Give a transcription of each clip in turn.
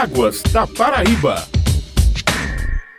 Águas da Paraíba.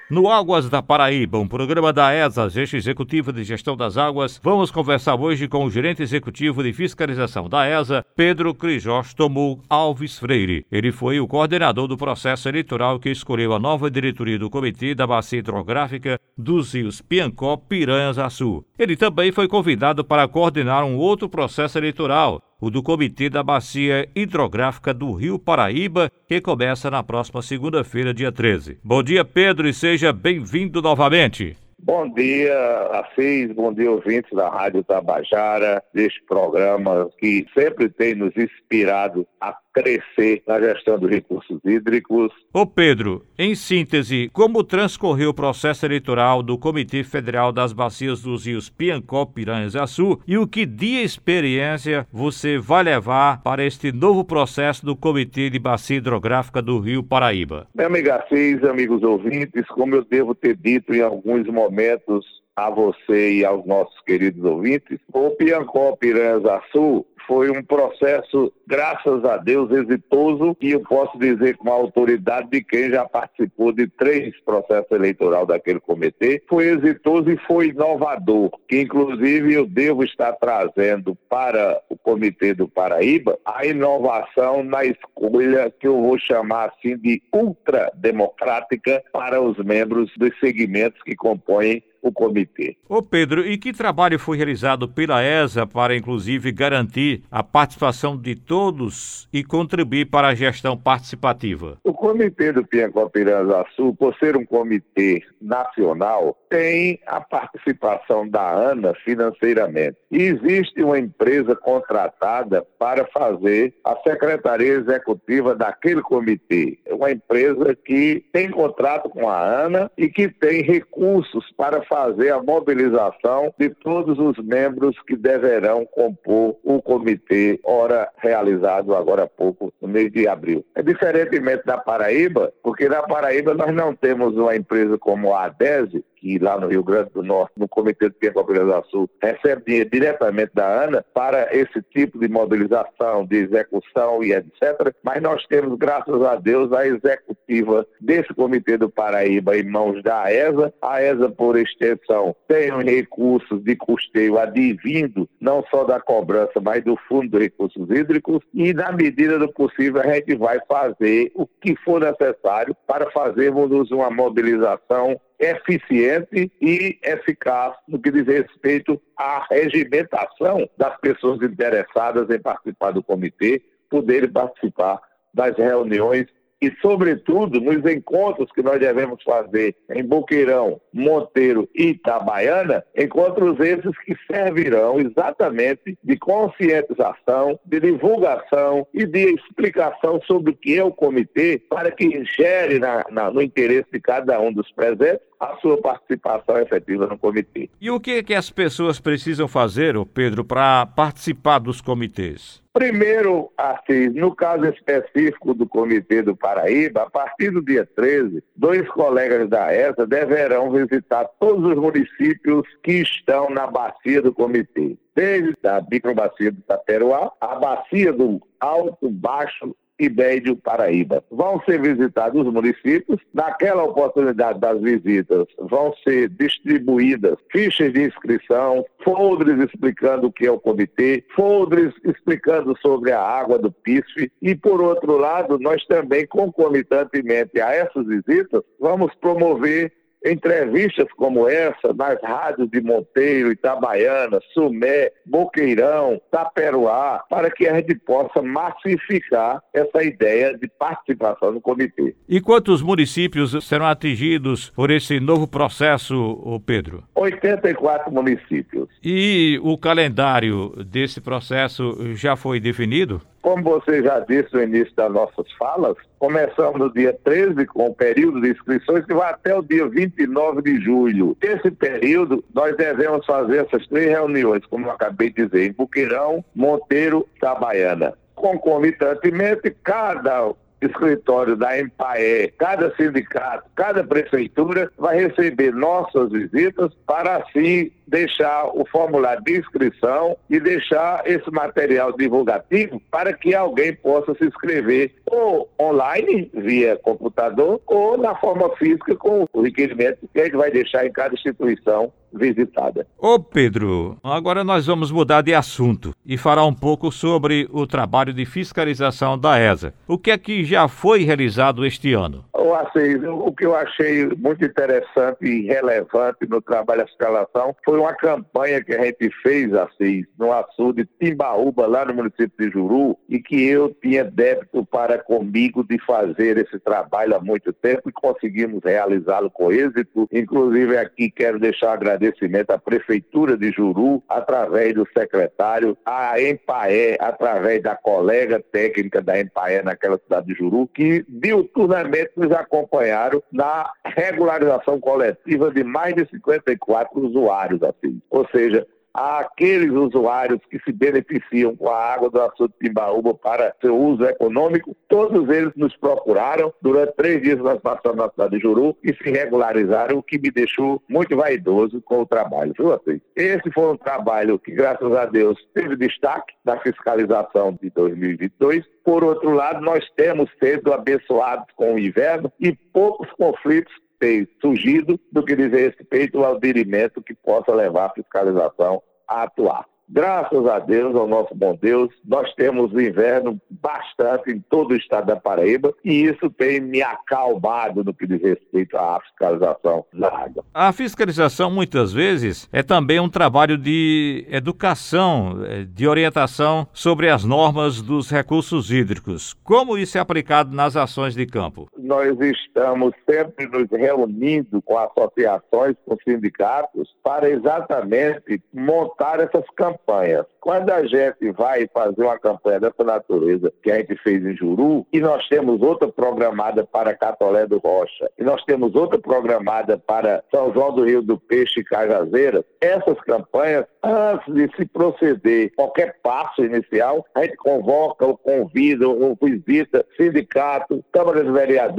No Águas da Paraíba, um programa da ESA, Agência Executiva de Gestão das Águas, vamos conversar hoje com o gerente executivo de fiscalização da ESA, Pedro Crisóstomo Alves Freire. Ele foi o coordenador do processo eleitoral que escolheu a nova diretoria do Comitê da Bacia Hidrográfica dos rios Piancó, Piranhas Açu. Ele também foi convidado para coordenar um outro processo eleitoral, o do Comitê da Bacia Hidrográfica do Rio Paraíba, que começa na próxima segunda-feira, dia 13. Bom dia, Pedro, e seja bem-vindo novamente. Bom dia, Assis, bom dia, ouvintes da Rádio Tabajara, deste programa que sempre tem nos inspirado a crescer na gestão dos recursos hídricos. Ô Pedro, em síntese, como transcorreu o processo eleitoral do Comitê Federal das Bacias dos Rios Piancó, Piranhas e Açu e o que de experiência você vai levar para este novo processo do Comitê de Bacia Hidrográfica do Rio Paraíba? Meu amigo Assis, amigos ouvintes, como eu devo ter dito em alguns momentos a você e aos nossos queridos ouvintes, o Piancó Piranhas Açu foi um processo, graças a Deus, exitoso e eu posso dizer com a autoridade de quem já participou de três processos eleitorais daquele comitê. Foi exitoso e foi inovador, que inclusive eu devo estar trazendo para o Comitê do Paraíba a inovação na escolha que eu vou chamar assim de ultrademocrática para os membros dos segmentos que compõem o comitê. Ô Pedro, e que trabalho foi realizado pela ESA para, inclusive, garantir a participação de todos e contribuir para a gestão participativa? O Comitê do Piancó Piranha Sul, por ser um comitê nacional, tem a participação da ANA financeiramente. E existe uma empresa contratada para fazer a secretaria executiva daquele comitê. É uma empresa que tem contrato com a ANA e que tem recursos para fazer a mobilização de todos os membros que deverão compor o comitê, ora realizado agora há pouco, no mês de abril. É diferentemente da Paraíba, porque na Paraíba nós não temos uma empresa como a ADESE, que lá no Rio Grande do Norte, no Comitê de Tempo do Sul, recebe dinheiro diretamente da ANA para esse tipo de mobilização, de execução e etc. Mas nós temos, graças a Deus, a executiva desse Comitê do Paraíba em mãos da ESA. A ESA, por extensão, tem os recursos de custeio advindo não só da cobrança, mas do Fundo de Recursos Hídricos e, na medida do possível, a gente vai fazer o que for necessário para fazermos uma mobilização eficiente e eficaz no que diz respeito à regimentação das pessoas interessadas em participar do comitê, poderem participar das reuniões e, sobretudo, nos encontros que nós devemos fazer em Boqueirão, Monteiro e Itabaiana, encontros esses que servirão exatamente de conscientização, de divulgação e de explicação sobre o que é o comitê, para que ingere na, na, no interesse de cada um dos presentes a sua participação efetiva no comitê. E o que, que as pessoas precisam fazer, Pedro, para participar dos comitês? Primeiro, Assis, no caso específico do Comitê do Paraíba, a partir do dia 13, dois colegas da ESA deverão visitar todos os municípios que estão na bacia do comitê. Desde a microbacia do Taperoá, a bacia do Alto, Baixo e Médio Paraíba. Vão ser visitados os municípios. Naquela oportunidade das visitas, vão ser distribuídas fichas de inscrição, folders explicando o que é o comitê, folders explicando sobre a água do PISF. E, por outro lado, nós também, concomitantemente a essas visitas, vamos promover entrevistas como essa nas rádios de Monteiro, Itabaiana, Sumé, Boqueirão, Taperuá, para que a gente possa massificar essa ideia de participação no comitê. E quantos municípios serão atingidos por esse novo processo, Pedro? 84 municípios. E o calendário desse processo já foi definido? Como você já disse no início das nossas falas, começamos no dia 13 com o período de inscrições que vai até o dia 29 de julho. Esse período, nós devemos fazer essas três reuniões, como eu acabei de dizer, em Buqueirão, Monteiro Tabaiana. Concomitantemente, cada escritório da Empaé, cada sindicato, cada prefeitura vai receber nossas visitas para assim deixar o formulário de inscrição e deixar esse material divulgativo para que alguém possa se inscrever ou online, via computador, ou na forma física com o requerimento que a gente vai deixar em cada instituição visitada. Ô Pedro, agora nós vamos mudar de assunto e falar um pouco sobre o trabalho de fiscalização da ESA. O que é que já foi realizado este ano? O Assis, o que eu achei muito interessante e relevante no trabalho de fiscalização foi uma campanha que a gente fez, Assis, no açude Timbaúba, lá no município de Juru, e que eu tinha débito para comigo de fazer esse trabalho há muito tempo e conseguimos realizá-lo com êxito. Inclusive aqui quero deixar agradecido agradecimento à Prefeitura de Juru, através do secretário, à Empaé, através da colega técnica da Empaé naquela cidade de Juru, que diuturnamente acompanharam na regularização coletiva de mais de 54 usuários, assim. Ou seja, àqueles usuários que se beneficiam com a água do açude Timbaúba para seu uso econômico, todos eles nos procuraram. Durante três dias nós passamos na cidade de Juru e se regularizaram, o que me deixou muito vaidoso com o trabalho. Viu, assim? Esse foi um trabalho que, graças a Deus, teve destaque na fiscalização de 2022. Por outro lado, nós temos sido abençoados com o inverno e poucos conflitos ter surgido do que dizer respeito ao dirimento que possa levar a fiscalização a atuar. Graças a Deus, ao nosso bom Deus, nós temos inverno bastante em todo o estado da Paraíba e isso tem me acalmado no que diz respeito à fiscalização da água. A fiscalização, muitas vezes, é também um trabalho de educação, é, de orientação sobre as normas dos recursos hídricos. Como isso é aplicado nas ações de campo? Nós estamos sempre nos reunindo com associações, com sindicatos, para exatamente montar essas campanhas. Quando a gente vai fazer uma campanha dessa natureza que a gente fez em Juru, e nós temos outra programada para Catolé do Rocha, e nós temos outra programada para São João do Rio do Peixe e Cajazeiras, essas campanhas, antes de se proceder qualquer passo inicial, a gente convoca ou convida ou visita sindicato, Câmara de Vereadores,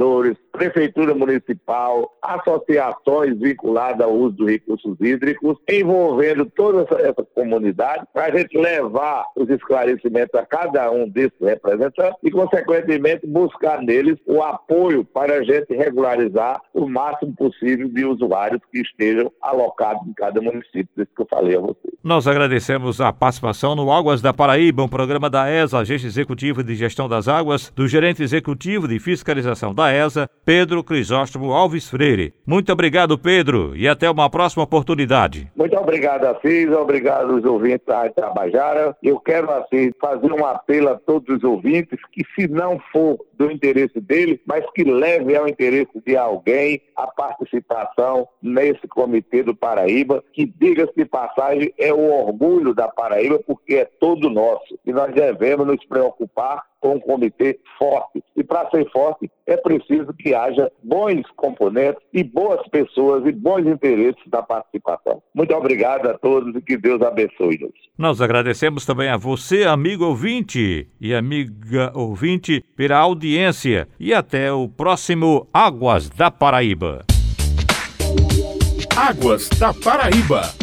Prefeitura Municipal, associações vinculadas ao uso dos recursos hídricos, envolvendo toda essa, essa comunidade, para a gente levar os esclarecimentos a cada um desses representantes e, consequentemente, buscar neles o apoio para a gente regularizar o máximo possível de usuários que estejam alocados em cada município, isso que eu falei a vocês. Nós agradecemos a participação no Águas da Paraíba, um programa da ESA, Agência Executiva de Gestão das Águas, do gerente executivo de fiscalização da ESA, Pedro Crisóstomo Alves Freire. Muito obrigado, Pedro, e até uma próxima oportunidade. Muito obrigado, Assis, obrigado aos ouvintes da Tabajara. Eu quero, assim, fazer um apelo a todos os ouvintes que, se não for do interesse dele, mas que leve ao interesse de alguém a participação nesse comitê do Paraíba, que, diga-se de passagem, é o orgulho da Paraíba, porque é todo nosso. E nós devemos nos preocupar com um comitê forte. E para ser forte, é preciso que haja bons componentes e boas pessoas e bons interesses da participação. Muito obrigado a todos e que Deus abençoe-nos. Nós agradecemos também a você, amigo ouvinte e amiga ouvinte, pela audiência e até o próximo Águas da Paraíba. Águas da Paraíba